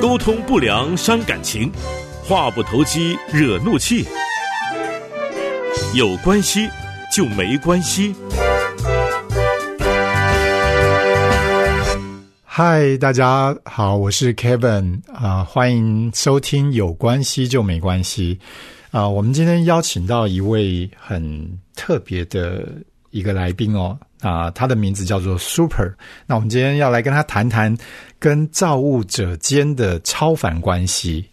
沟通不良伤感情，话不投机惹怒气。有关系就没关系。嗨，大家好，我是 Kevin 啊、欢迎收听《有关系就没关系》啊、我们今天邀请到一位很特别的一个来宾哦啊、他的名字叫做 Super。那我们今天要来跟他谈谈跟造物者间的超凡关系。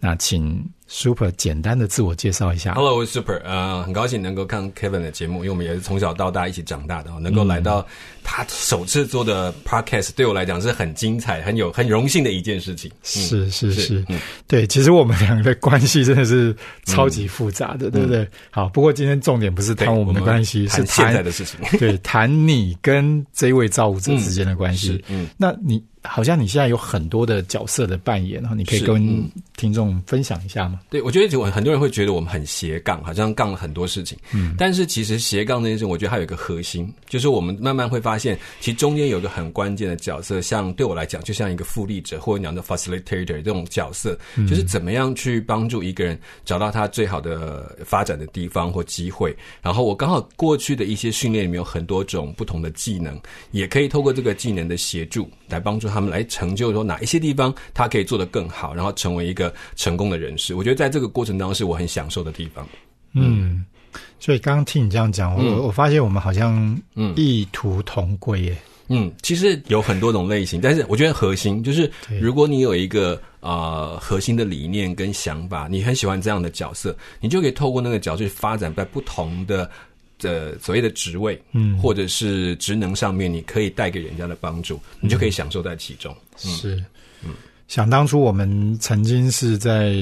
好，那请 Super 简单的自我介绍一下。Hello，我是 Super，呃，很高兴能够看 Kevin 的节目，因为我们也是从小到大一起长大的，哦能够来到他首次做的 Podcast，对我来讲是很精彩、很有很荣幸的一件事情。嗯是是是是，嗯对，其实我们两个的关系真的是超级复杂的，对不对？好，不过今天重点不是谈我们的关系，是谈现在的事情。对谈你跟这位造物者之间的关系。是嗯那你好像你现在有很多的角色的扮演，然后你可以跟嗯听众分享一下吗？对，我觉得就很多人会觉得我们很斜杠，好像杠了很多事情。嗯，但是其实斜杠这件事，我觉得它有一个核心，就是我们慢慢会发现，其实中间有一个很关键的角色，像对我来讲，就像一个复利者或者讲的 facilitator 这种角色，就是怎么样去帮助一个人找到他最好的发展的地方或机会。然后我刚好过去的一些训练里面有很多种不同的技能，也可以透过这个技能的协助，来帮助他们来成就说哪一些地方他可以做得更好，然后成为一个成功的人士。我觉得在这个过程当中是我很享受的地方。嗯，所以刚刚听你这样讲，我、嗯我发现我们好像嗯异途同归耶。嗯，其实有很多种类型，但是我觉得核心就是，如果你有一个呃核心的理念跟想法，你很喜欢这样的角色，你就可以透过那个角色去发展在不同的。呃，所谓的职位，嗯。或者是职能上面，你可以带给人家的帮助，你就可以享受在其中。嗯。是，想当初我们曾经是在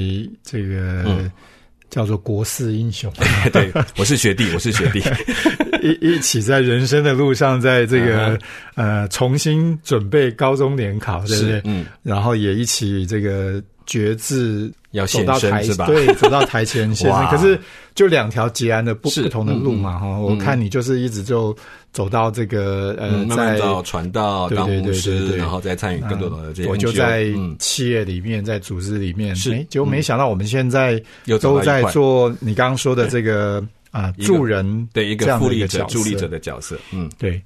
这个、嗯。叫做国士英雄，对，我是学弟，我是学弟。一一起在人生的路上，在这个、嗯呃重新准备高中联考，对不对？是？嗯，然后也一起这个决志要献走到台前是吧？对，走到台前 献身。哇可是就两条截然的不不同的路嘛，哈、我看你就是一直就走到这个呃，嗯，慢慢在到传道、当牧师，然后再参与更多的这些。我就在嗯，企业里面，在组织里面，是诶结果没想到我们现在都在做你刚刚说的这个啊助人对一这个复利者、助力者的角色。嗯，对。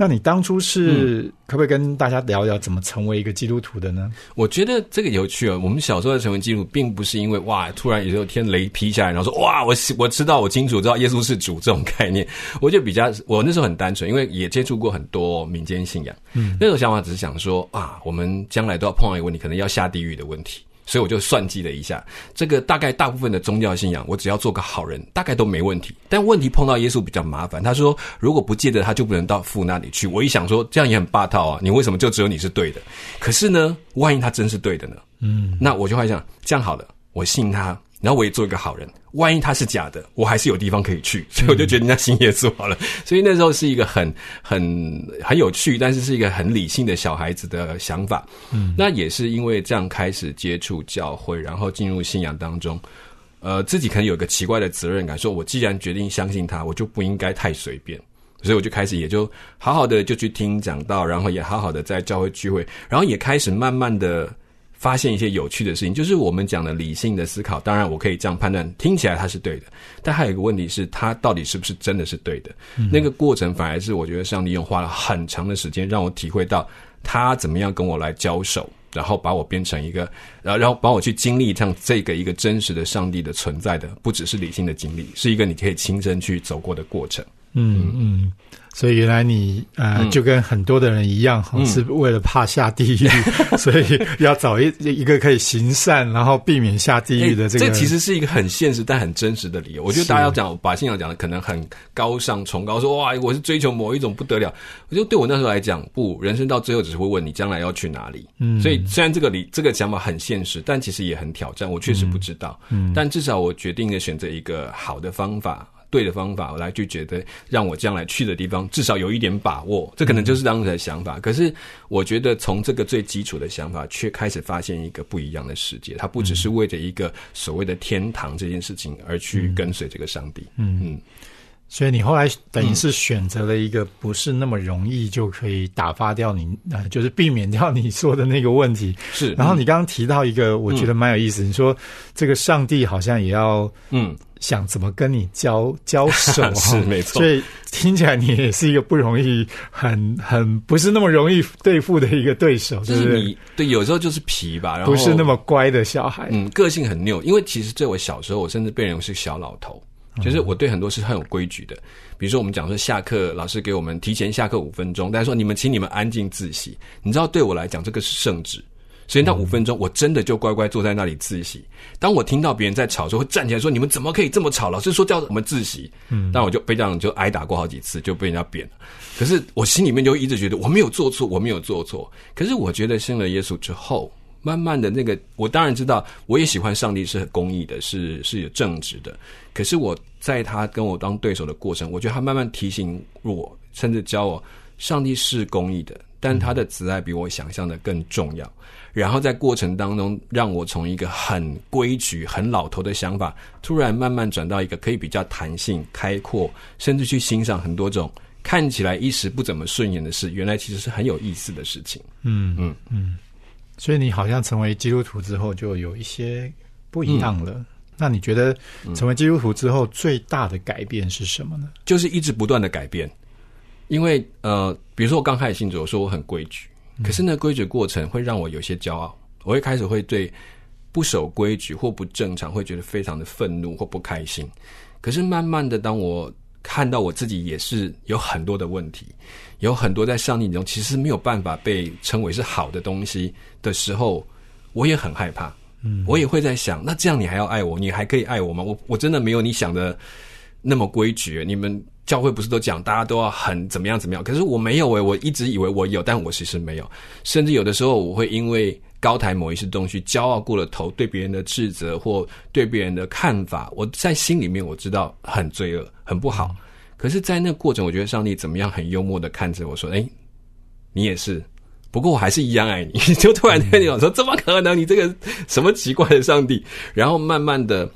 那你当初是、可不可以跟大家聊聊怎么成为一个基督徒的呢？我觉得这个有趣哦。我们小时候的成为基督徒，并不是因为哇，突然有一天雷劈下来，然后说哇，我我知道我清楚知道耶稣是主这种概念。我就比较，我那时候很单纯，因为也接触过很多民间信仰。嗯，那种想法只是想说啊，我们将来都要碰到一个问题，可能要下地狱的问题。所以我就算计了一下，这个大概大部分的宗教信仰，我只要做个好人，大概都没问题。但问题碰到耶稣比较麻烦。他说，如果不借着他，就不能到父那里去。我一想说，这样也很霸道啊！你为什么就只有你是对的？可是呢，万一他真是对的呢？嗯，那我就会想，这样好了，我信他，然后我也做一个好人。万一他是假的，我还是有地方可以去，所以我就决定要信耶稣好了。所以那时候是一个很很很有趣，但是是一个很理性的小孩子的想法。嗯，那也是因为这样开始接触教会，然后进入信仰当中。呃，自己可能有一个奇怪的责任感，说我既然决定相信他，我就不应该太随便。所以我就开始也就好好的就去听讲道，然后也好好的在教会聚会，然后也开始慢慢的发现一些有趣的事情，就是我们讲的理性的思考。当然，我可以这样判断，听起来它是对的，但还有一个问题是，它到底是不是真的是对的？那个过程反而是我觉得上帝用花了很长的时间让我体会到他怎么样跟我来交手。然后把我变成一个，然后然后把我去经历像这个一个真实的上帝的存在的，不只是理性的经历，是一个你可以亲身去走过的过程。嗯嗯，所以原来你呃、嗯就跟很多的人一样，哈是为了怕下地狱，所以要找一一个可以行善，然后避免下地狱的这个。这其实是一个很现实但很真实的理由。我觉得大家要讲把信仰讲的可能很高尚崇高，说哇我是追求某一种不得了。我觉得对我那时候来讲，不，人生到最后只是会问你将来要去哪里。嗯，所以虽然这个理这个想法很现实，但其实也很挑战。我确实不知道，嗯，但至少我决定了选择一个好的方法。对的方法，我来去觉得让我将来去的地方至少有一点把握，这可能就是当时的想法。可是我觉得从这个最基础的想法，却开始发现一个不一样的世界。它不只是为着一个所谓的天堂这件事情而去跟随这个上帝。嗯嗯，所以你后来等于是选择了一个不是那么容易就可以打发掉你，呃，就是避免掉你说的那个问题。是，然后你刚刚提到一个，我觉得蛮有意思。你说这个上帝好像也要嗯，想怎么跟你交交手哈，是没错所以听起来你也是一个不容易、很很不是那么容易对付的一个对手？就是你对，有时候就是皮吧，然后不是那么乖的小孩。嗯，个性很拗。因为其实在我小时候，我甚至被认为是小老头，就是我对很多事很有规矩的。比如说，我们讲说下课，老师给我们提前下课五分钟，但是说你们请你们安静自习。你知道，对我来讲，这个是圣旨。所以那五分钟，我真的就乖乖坐在那里自习。当我听到别人在吵的时候，会站起来说：“你们怎么可以这么吵？”老师说叫我们自习。嗯，但我就被这样就挨打过好几次，就被人家扁了。可是我心里面就一直觉得我没有做错，我没有做错。可是我觉得信了耶稣之后，慢慢的那个，我当然知道，我也喜欢上帝是很公义的，是是有正直的。可是我在他跟我当对手的过程，我觉得他慢慢提醒我，甚至教我，上帝是公义的，但他的慈爱比我想象的更重要。然后在过程当中，让我从一个很规矩、很老头的想法，突然慢慢转到一个可以比较弹性、开阔，甚至去欣赏很多种看起来一时不怎么顺眼的事，原来其实是很有意思的事情。嗯嗯嗯，所以你好像成为基督徒之后，就有一些不一样了。那你觉得成为基督徒之后最大的改变是什么呢？就是一直不断的改变。因为呃，比如说我刚开始信主，我说我很规矩，可是那规矩过程会让我有些骄傲，我会开始会对不守规矩或不正常，会觉得非常的愤怒或不开心。可是慢慢的，当我看到我自己也是有很多的问题，有很多在上帝中其实没有办法被称为是好的东西的时候，我也很害怕。嗯，我也会在想，那这样你还要爱我？你还可以爱我吗？我我真的没有你想的那么规矩。你们教会不是都讲大家都要很怎么样怎么样？可是我没有诶、我一直以为我有，但我其实没有。甚至有的时候，我会因为高抬某一些东西，骄傲过了头，对别人的指责或对别人的看法，我在心里面我知道很罪恶，很不好。可是，在那过程，我觉得上帝怎么样很幽默的看着我说：“哎、你也是。”不过我还是一样爱你，就突然间有说怎么可能？你这个什么奇怪的上帝？然后慢慢的，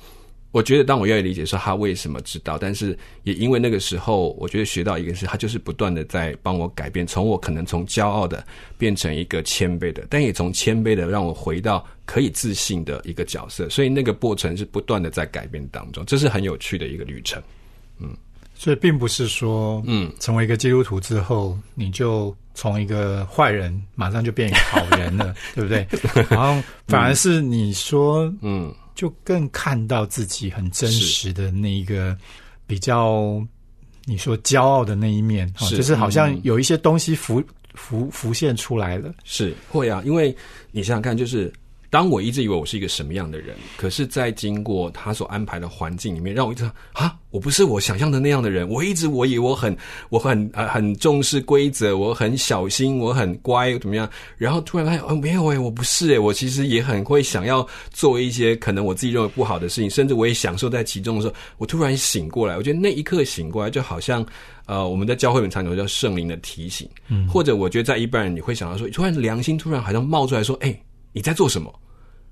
我觉得当我愿意理解说他为什么知道，但是也因为那个时候，我觉得学到一个是，他就是不断的在帮我改变，从我可能从骄傲的变成一个谦卑的，但也从谦卑的让我回到可以自信的一个角色。所以那个过程是不断的在改变当中，这是很有趣的一个旅程。嗯所以并不是说，嗯，成为一个基督徒之后，你就从一个坏人马上就变一个好人了，对不对？然后反而是你说，嗯，就更看到自己很真实的那一个比较，你说骄傲的那一面，哦是就是好像嗯有一些东西浮浮浮现出来了。是会啊，因为你想想看，就是当我一直以为我是一个什么样的人，可是，在经过他所安排的环境里面，让我一直啊，我不是我想象的那样的人。我一直我以为我很我很呃很重视规则，我很小心，我很乖，怎么样？然后突然发现，哦，没有诶、我不是诶、我其实也很会想要做一些可能我自己认为不好的事情，甚至我也享受在其中的时候，我突然醒过来。我觉得那一刻醒过来，就好像呃，我们在教会里面常有叫圣灵的提醒，嗯，或者我觉得在一般人你会想到说，突然良心突然好像冒出来说，哎、你在做什么？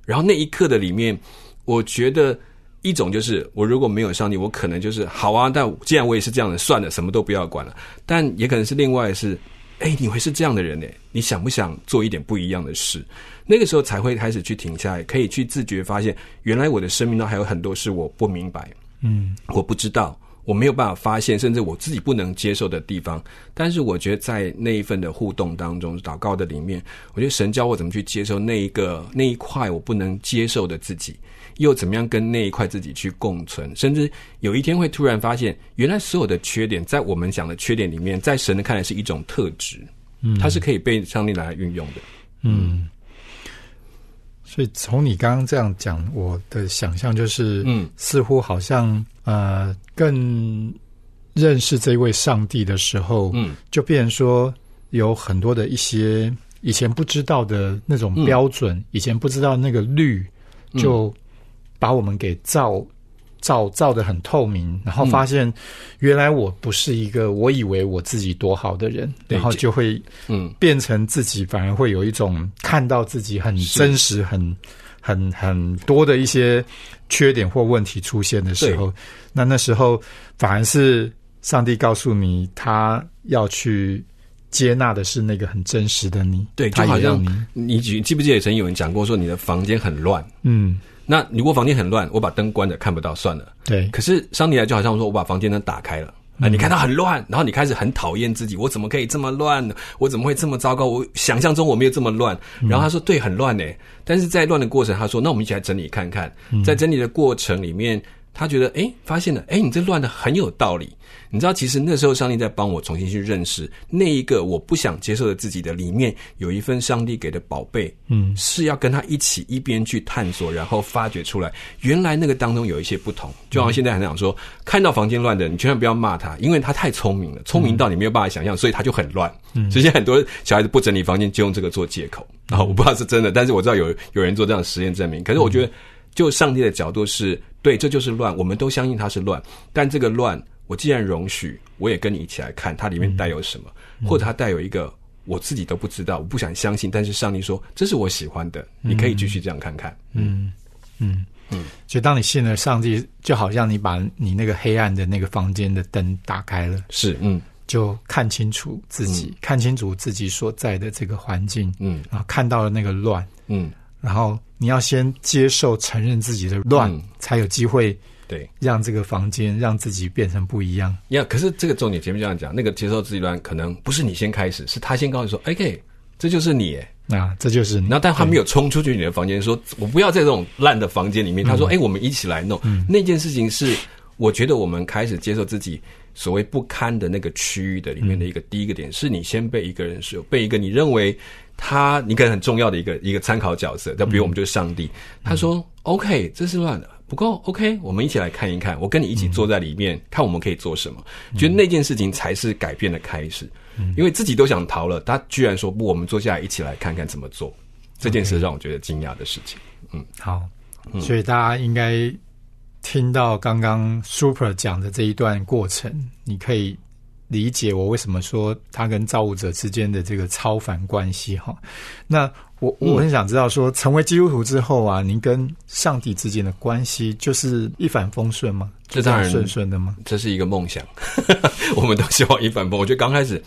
然后那一刻的里面，我觉得一种就是我如果没有上帝，我可能就是好啊。但既然我也是这样的，算了，什么都不要管了。但也可能是另外是，哎，你会是这样的人呢？你想不想做一点不一样的事？那个时候才会开始去停下来，可以去自觉发现，原来我的生命中还有很多事我不明白，嗯，我不知道。我没有办法发现，甚至我自己不能接受的地方。但是我觉得在那一份的互动当中，祷告的里面，我觉得神教我怎么去接受那一个那一块我不能接受的自己，又怎么样跟那一块自己去共存。甚至有一天会突然发现，原来所有的缺点，在我们讲的缺点里面，在神的看来是一种特质，嗯，它是可以被上帝拿来运用的。嗯，所以从你刚刚这样讲，我的想象就是，嗯，似乎好像呃，更认识这位上帝的时候，嗯，就变成说有很多的一些以前不知道的那种标准，以前不知道那个律，就把我们给照。照照的很透明，然后发现原来我不是一个我以为我自己多好的人，对然后就会嗯。变成自己反而会有一种看到自己很真实、很很很多的一些缺点或问题出现的时候，那那时候反而是上帝告诉你，他要去接纳的是那个很真实的你，对，他就好像你，你记记不记得曾经有人讲过说你的房间很乱，嗯，那如果房间很乱，我把灯关着看不到算了。对，可是桑尼来就好像说我把房间灯打开了。啊，你看到很乱，然后你开始很讨厌自己，我怎么可以这么乱呢？我怎么会这么糟糕？我想象中我没有这么乱。然后他说：“对，很乱呢。”但是在乱的过程，他说：“那我们一起来整理看看。”在整理的过程里面，他觉得诶，发现了诶，你这乱的很有道理。你知道，其实那时候上帝在帮我重新去认识那一个我不想接受的自己的里面有一份上帝给的宝贝，嗯，是要跟他一起一边去探索，然后发掘出来，原来那个当中有一些不同。就好像现在很想说，看到房间乱的，你千万不要骂他，因为他太聪明了，聪明到你没有办法想象，所以他就很乱。嗯，所以现在很多小孩子不整理房间，就用这个做借口。啊 我不知道是真的，但是我知道有有人做这样的实验证明。可是我觉得，就上帝的角度是对，这就是乱，我们都相信它是乱，但这个乱。我既然容许，我也跟你一起来看它里面带有什么，或者它带有一个我自己都不知道，我不想相信，但是上帝说这是我喜欢的，你可以继续这样看看。嗯嗯嗯，就当你信了上帝，就好像你把你那个黑暗的那个房间的灯打开了，是嗯，就看清楚自己，看清楚自己所在的这个环境，嗯，然后，看到了那个乱，嗯，然后你要先接受、承认自己的乱，才有机会。对，让这个房间让自己变成不一样。呀，可是这个重点前面这样讲，那个接受自己乱，可能不是你先开始，是他先告诉你说：“OK，这就是你。”那这就是。然后，但他没有冲出去你的房间，说：“我不要在这种烂的房间里面。”他说：“哎，我们一起来弄。”那件事情是，我觉得我们开始接受自己所谓不堪的那个区域的里面的一个第一个点，是你先被一个人是被一个你认为他你可能很重要的一个一个参考角色，就比如我们就是上帝。他说：“OK，这是乱的。”不够 OK，我们一起来看一看。我跟你一起坐在里面，看我们可以做什么。觉得那件事情才是改变的开始。因为自己都想逃了，他居然说不，我们坐下来一起来看看怎么做。这件事让我觉得惊讶的事情。嗯，好，所以大家应该听到刚刚 Super 讲的这一段过程，你可以理解我为什么说他跟造物者之间的这个超凡关系哈。那。我我很想知道，说成为基督徒之后啊，您跟上帝之间的关系就是一帆风顺吗？这当然顺顺的吗？这是一个梦想，我们都希望一帆风。我觉得刚开始，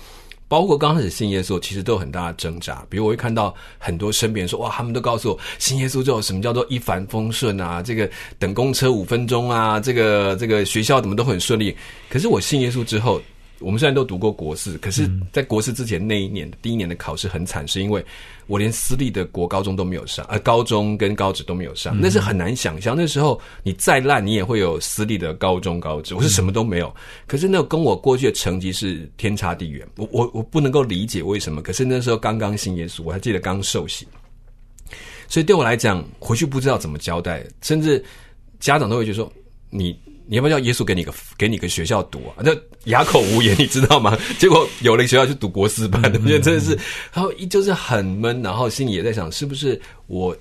包括刚开始信耶稣，其实都有很大的挣扎。比如我会看到很多身边说，哇，他们都告诉我，信耶稣之后什么叫做一帆风顺啊？这个等公车五分钟啊，这个这个学校怎么都很顺利。可是我信耶稣之后。我们虽然都读过国四，可是，在国四之前那一年第一年的考试很惨，是因为我连私立的国高中都没有上，呃，高中跟高职都没有上，那是很难想象。那时候你再烂，你也会有私立的高中高职，我是什么都没有。可是那跟我过去的成绩是天差地远，我我我不能够理解为什么。可是那时候刚刚信耶稣，我还记得刚受洗，所以对我来讲，回去不知道怎么交代，甚至家长都会觉得说你。你要不要叫耶稣给你个给你个学校读啊？那哑口无言，你知道吗？结果有了学校去读国师班，我觉得真的是，然后就是很闷，然后心里也在想，是不是我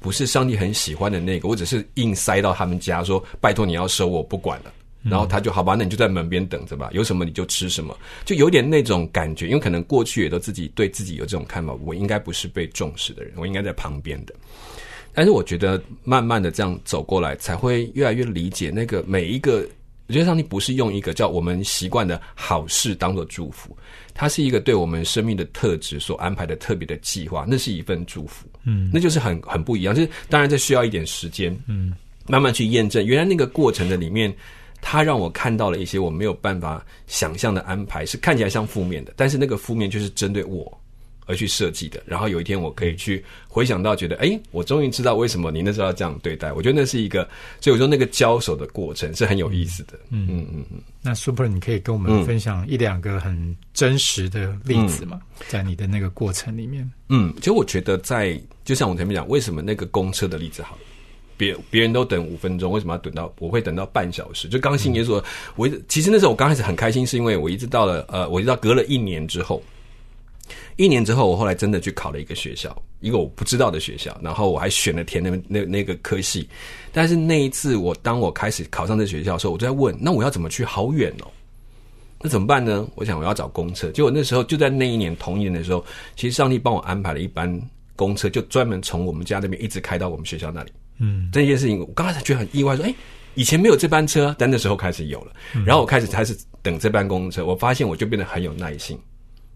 不是上帝很喜欢的那个？我只是硬塞到他们家，说拜托你要收我不管了。然后他就好吧，那你就在门边等着吧，有什么你就吃什么，就有点那种感觉。因为可能过去也都自己对自己有这种看法，我应该不是被重视的人，我应该在旁边的。但是我觉得，慢慢的这样走过来，才会越来越理解那个每一个。我觉得上帝不是用一个叫我们习惯的好事当做祝福，它是一个对我们生命的特质所安排的特别的计划，那是一份祝福。嗯，那就是很很不一样。就是当然这需要一点时间，嗯，慢慢去验证。原来那个过程的里面，它让我看到了一些我没有办法想象的安排，是看起来像负面的，但是那个负面就是针对我。而去设计的，然后有一天我可以去回想到，觉得哎，我终于知道为什么你那时候要这样对待。我觉得那是一个，所以我说那个交手的过程是很有意思的。嗯嗯嗯嗯。那 Super，你可以跟我们分享一两个很真实的例子吗？在你的那个过程里面？嗯，其实我觉得在，就像我前面讲，为什么那个公车的例子好，别别人都等五分钟，为什么要等到我会等到半小时？就刚信耶说，我其实那时候我刚开始很开心，是因为我一直到了呃，我一直到隔了一年之后。一年之后，我后来真的去考了一个学校，一个我不知道的学校，然后我还选了填那那那个科系。但是那一次，我当我开始考上这学校的时候，我就在问：那我要怎么去？好远哦，那怎么办呢？我想我要找公车。结果那时候就在那一年同一年的时候，其实上帝帮我安排了一班公车，就专门从我们家那边一直开到我们学校那里。嗯，这件事情我刚开始觉得很意外，说：哎，以前没有这班车，但那时候开始有了。然后我开始开始等这班公车，我发现我就变得很有耐心。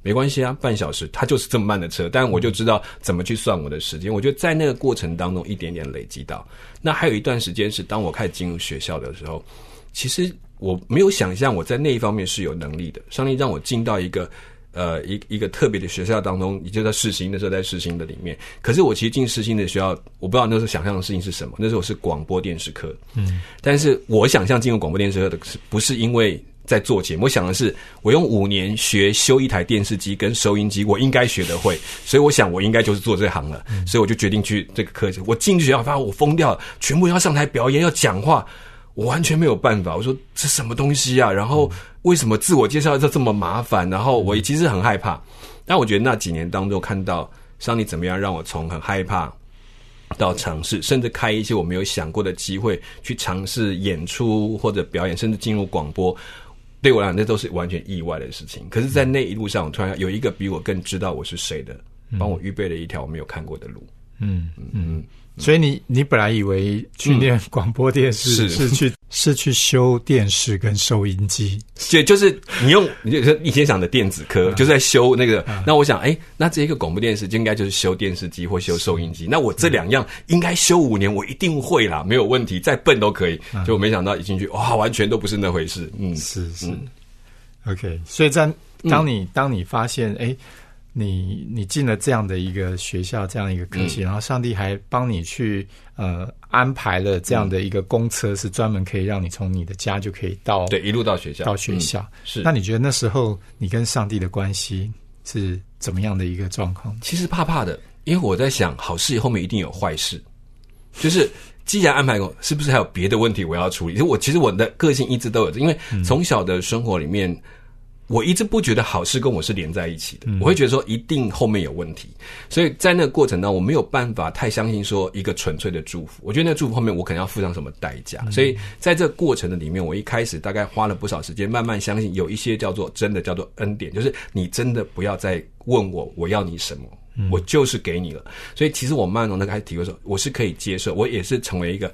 没关系啊，半小时它就是这么慢的车，但我就知道怎么去算我的时间。我觉得在那个过程当中一点点累积到。那还有一段时间是当我开始进入学校的时候，其实我没有想象我在那一方面是有能力的。上帝让我进到一个呃一一个特别的学校当中，也就在试新的时候在试新的里面。可是我其实进试新的学校，我不知道那时候想象的事情是什么。那时候是广播电视科，嗯，但是我想象进入广播电视科的是不是因为？在做节目，我想的是，我用五年学修一台电视机跟收音机，我应该学得会，所以我想我应该就是做这行了，所以我就决定去这个课程。我进去学校，发现我疯掉了，全部要上台表演，要讲话，我完全没有办法。我说这什么东西啊？然后为什么自我介绍这这么麻烦？然后我其实很害怕，但我觉得那几年当中，看到上帝怎么样让我从很害怕到尝试，甚至开一些我没有想过的机会去尝试演出或者表演，甚至进入广播。对我来讲，那都是完全意外的事情。可是，在那一路上，我突然有一个比我更知道我是谁的，帮我预备了一条我没有看过的路。嗯嗯。所以你你本来以为去念广播电视是去 是去修电视跟收音机，就就是你用你就以前想的电子科，就是在修那个。那我想，哎，那这一个广播电视就应该就是修电视机或修收音机。那我这两样应该修五年，我一定会啦，没有问题，再笨都可以。就没想到一进去，哇，完全都不是那回事。嗯，是是，OK。所以在当你当你发现，哎。你你进了这样的一个学校，这样一个科系，然后上帝还帮你去呃安排了这样的一个公车，是专门可以让你从你的家就可以到对一路到学校到学校。是那你觉得那时候你跟上帝的关系是怎么样的一个状况？其实怕怕的，因为我在想，好事后面一定有坏事。就是既然安排过，是不是还有别的问题我要处理？我其实我的个性一直都有，因为从小的生活里面。我一直不觉得好事跟我是连在一起的，我会觉得说一定后面有问题，所以在那个过程当中，我没有办法太相信说一个纯粹的祝福。我觉得那祝福后面我可能要付上什么代价，所以在这个过程的里面，我一开始大概花了不少时间，慢慢相信有一些叫做真的叫做恩典，就是你真的不要再问我我要你什么，我就是给你了。所以其实我慢慢的开始体会说，我是可以接受，我也是成为一个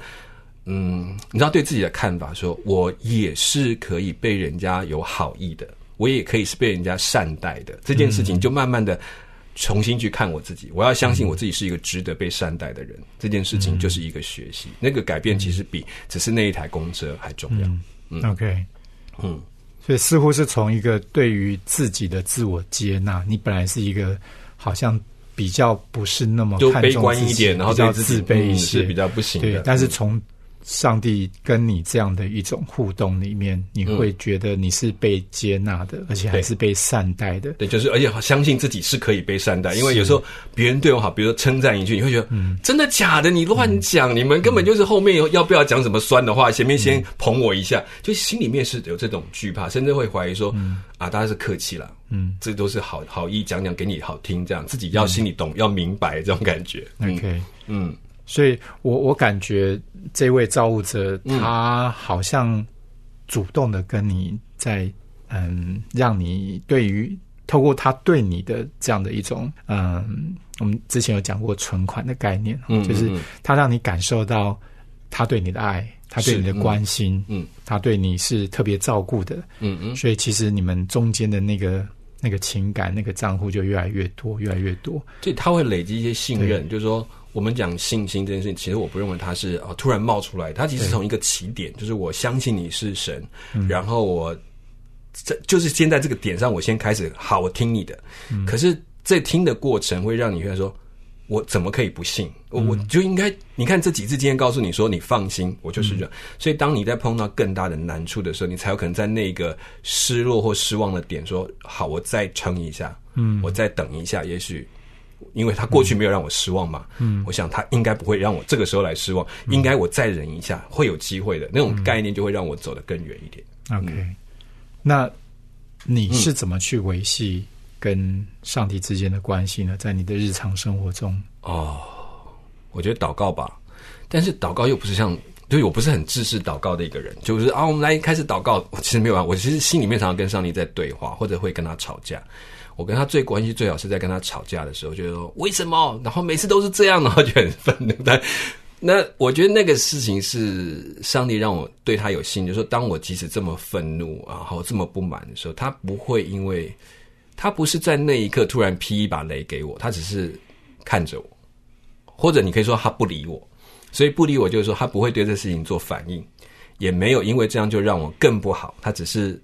嗯，你知道对自己的看法，说我也是可以被人家有好意的。我也可以是被人家善待的这件事情，就慢慢的重新去看我自己。我要相信我自己是一个值得被善待的人。这件事情就是一个学习，那个改变其实比只是那一台公车还重要。嗯，OK，嗯，所以似乎是从一个对于自己的自我接纳，你本来是一个好像比较不是那么悲观一点，然后比较自卑一些，比较不行的。但是从上帝跟你这样的一种互动里面，你会觉得你是被接纳的，而且还是被善待的。对，就是而且相信自己是可以被善待。因为有时候别人对我好，比如说称赞一句，你会觉得，嗯，真的假的？你乱讲，你们根本就是后面要不要讲什么酸的话，前面先捧我一下，就心里面是有这种惧怕，甚至会怀疑说，啊，大家是客气了，嗯，这都是好好意讲讲给你好听，这样自己要心里懂，要明白这种感觉。OK，嗯。所以，我我感觉这位造物者他好像主动的跟你在嗯，让你对于透过他对你的这样的一种嗯，我们之前有讲过存款的概念，就是他让你感受到他对你的爱，他对你的关心，嗯，他对你是特别照顾的，嗯嗯，所以其实你们中间的那个那个情感那个账户就越来越多，越来越多，所以他会累积一些信任，就是说。我们讲信心这件事情，其实我不认为它是啊突然冒出来，它其实从一个起点，就是我相信你是神，然后我这就是先在这个点上，我先开始好，我听你的。可是在听的过程会让你觉得说，我怎么可以不信？我我就应该你看这几次今天告诉你说你放心，我就是这样。所以当你在碰到更大的难处的时候，你才有可能在那个失落或失望的点说，好，我再撑一下，嗯，我再等一下，也许。因为他过去没有让我失望嘛，嗯，我想他应该不会让我这个时候来失望，应该我再忍一下，会有机会的那种概念就会让我走得更远一点。OK，那你是怎么去维系跟上帝之间的关系呢？在你的日常生活中？哦，我觉得祷告吧，但是祷告又不是像，对我不是很自视祷告的一个人，就是啊，我们来开始祷告，其实没有啊，我其实心里面常常跟上帝在对话，或者会跟他吵架。我跟他最关系最好是在跟他吵架的时候，就是说为什么？然后每次都是这样，然后就很愤怒。但那我觉得那个事情是上帝让我对他有信，就是说，当我即使这么愤怒，然后这么不满的时候，他不会因为他不是在那一刻突然劈一把雷给我，他只是看着我，或者你可以说他不理我，所以不理我就是说他不会对这事情做反应，也没有因为这样就让我更不好，他只是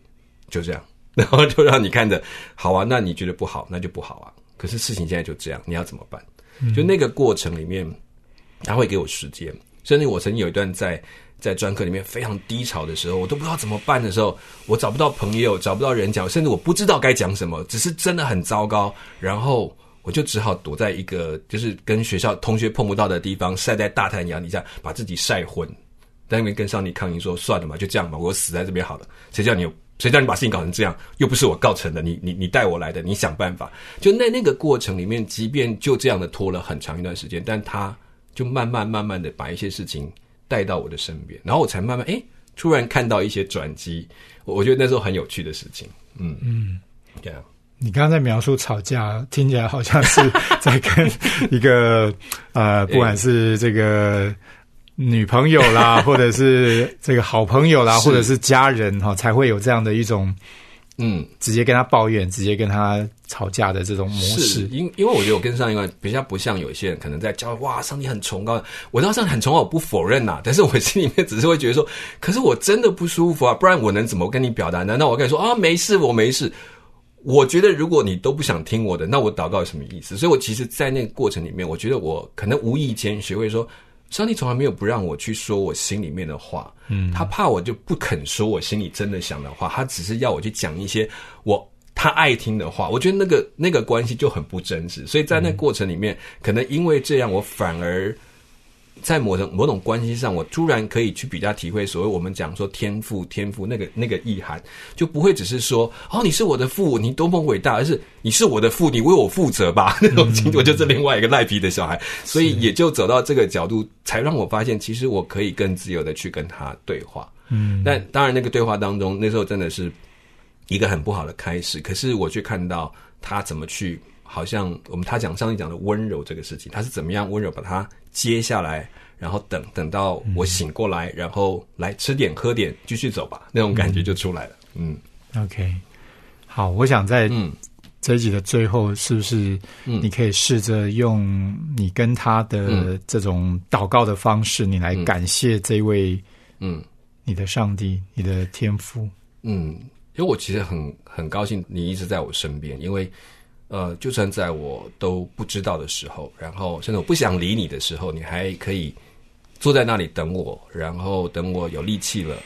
就这样，然后就让你看着好啊，那你觉得不好，那就不好啊。可是事情现在就这样，你要怎么办？就那个过程里面。他会给我时间，甚至我曾经有一段在在专科里面非常低潮的时候，我都不知道怎么办的时候，我找不到朋友，找不到人讲，甚至我不知道该讲什么，只是真的很糟糕。然后我就只好躲在一个就是跟学校同学碰不到的地方，晒在大太阳底下，把自己晒昏。在那边跟上帝抗议说：“算了嘛，就这样吧，我死在这边好了。谁叫你谁叫你把事情搞成这样？又不是我告成的，你你你带我来的，你想办法。”就那那个过程里面，即便就这样的拖了很长一段时间，但他。就慢慢慢慢的把一些事情带到我的身边，然后我才慢慢哎，突然看到一些转机。我我觉得那时候很有趣的事情。嗯嗯，这样。你刚刚在描述吵架，听起来好像是在跟 一个呃，不管是这个女朋友啦，或者是这个好朋友啦，或者是家人哈，才会有这样的一种。嗯，直接跟他抱怨，直接跟他吵架的这种模式，因因为我觉得我跟上一个比较不像有些人可能在教哇，上帝很崇高，我知道上帝很崇高，我不否认呐，但是我心里面只是会觉得说，可是我真的不舒服啊，不然我能怎么跟你表达？难道我跟你说啊，没事，我没事？我觉得如果你都不想听我的，那我祷告有什么意思？所以我其实，在那个过程里面，我觉得我可能无意间学会说。上帝从来没有不让我去说我心里面的话，嗯，他怕我就不肯说我心里真的想的话，他只是要我去讲一些我他爱听的话。我觉得那个那个关系就很不真实，所以在那过程里面，可能因为这样，我反而。在某种某种关系上，我突然可以去比较体会所谓我们讲说天赋天赋那个那个意涵，就不会只是说哦你是我的父，你多么伟大，而是你是我的父，你为我负责吧那种情，我就是另外一个赖皮的小孩，所以也就走到这个角度，才让我发现其实我可以更自由的去跟他对话。嗯，但当然那个对话当中，那时候真的是一个很不好的开始，可是我却看到他怎么去。好像我们他讲上一讲的温柔这个事情，他是怎么样温柔把它接下来，然后等等到我醒过来，然后来吃点喝点，继续走吧，那种感觉就出来了。嗯，OK，好，我想在嗯这一集的最后，是不是你可以试着用你跟他的这种祷告的方式，你来感谢这位嗯你的上帝，你的天赋？嗯，因为我其实很很高兴你一直在我身边，因为。呃，就算在我都不知道的时候，然后甚至我不想理你的时候，你还可以坐在那里等我，然后等我有力气了，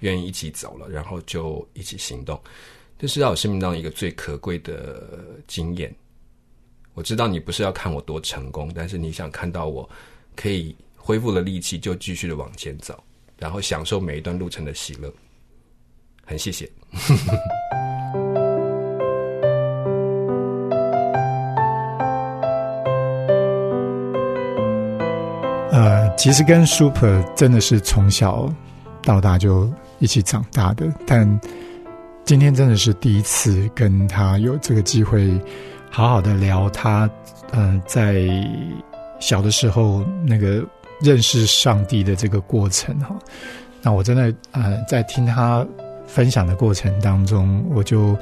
愿意一起走了，然后就一起行动。这是在我生命当中一个最可贵的经验。我知道你不是要看我多成功，但是你想看到我可以恢复了力气，就继续的往前走，然后享受每一段路程的喜乐。很谢谢。呃，其实跟 Super 真的是从小到大就一起长大的，但今天真的是第一次跟他有这个机会，好好的聊他，呃，在小的时候那个认识上帝的这个过程哈。那我真的呃，在听他分享的过程当中，我就。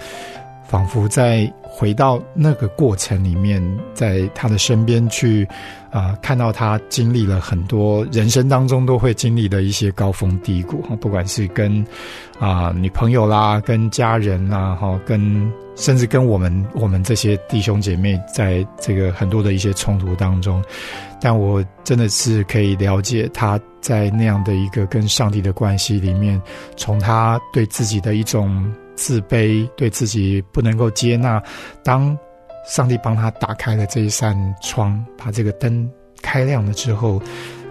仿佛在回到那个过程里面，在他的身边去啊，看到他经历了很多人生当中都会经历的一些高峰低谷哈，不管是跟啊女朋友啦、跟家人啦哈、跟甚至跟我们我们这些弟兄姐妹，在这个很多的一些冲突当中，但我真的是可以了解他在那样的一个跟上帝的关系里面，从他对自己的一种。自卑，对自己不能够接纳。当上帝帮他打开了这一扇窗，把这个灯开亮了之后，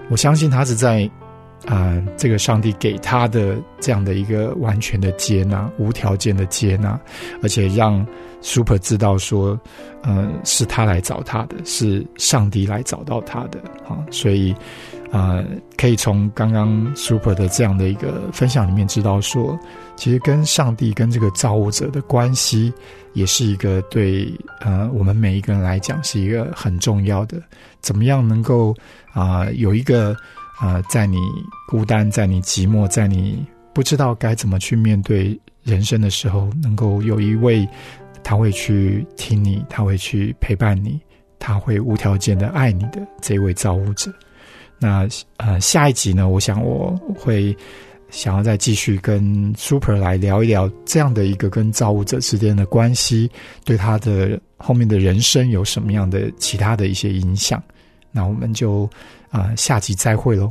我相信他是在啊，这个上帝给他的这样的一个完全的接纳、无条件的接纳，而且让 Super 知道说，呃，是他来找他的，是上帝来找到他的啊，所以啊，可以从刚刚 Super 的这样的一个分享里面知道说，其实跟上帝跟这个造物者的关系，也是一个对呃我们每一个人来讲是一个很重要的，怎么样能够啊有一个。啊，在你孤单、在你寂寞、在你不知道该怎么去面对人生的时候，能够有一位他会去听你，他会去陪伴你，他会无条件的爱你的这位造物者。那呃，下一集呢，我想我会想要再继续跟 Super 来聊一聊这样的一个跟造物者之间的关系，对他的后面的人生有什么样的其他的一些影响。那我们就。啊，下集再会喽。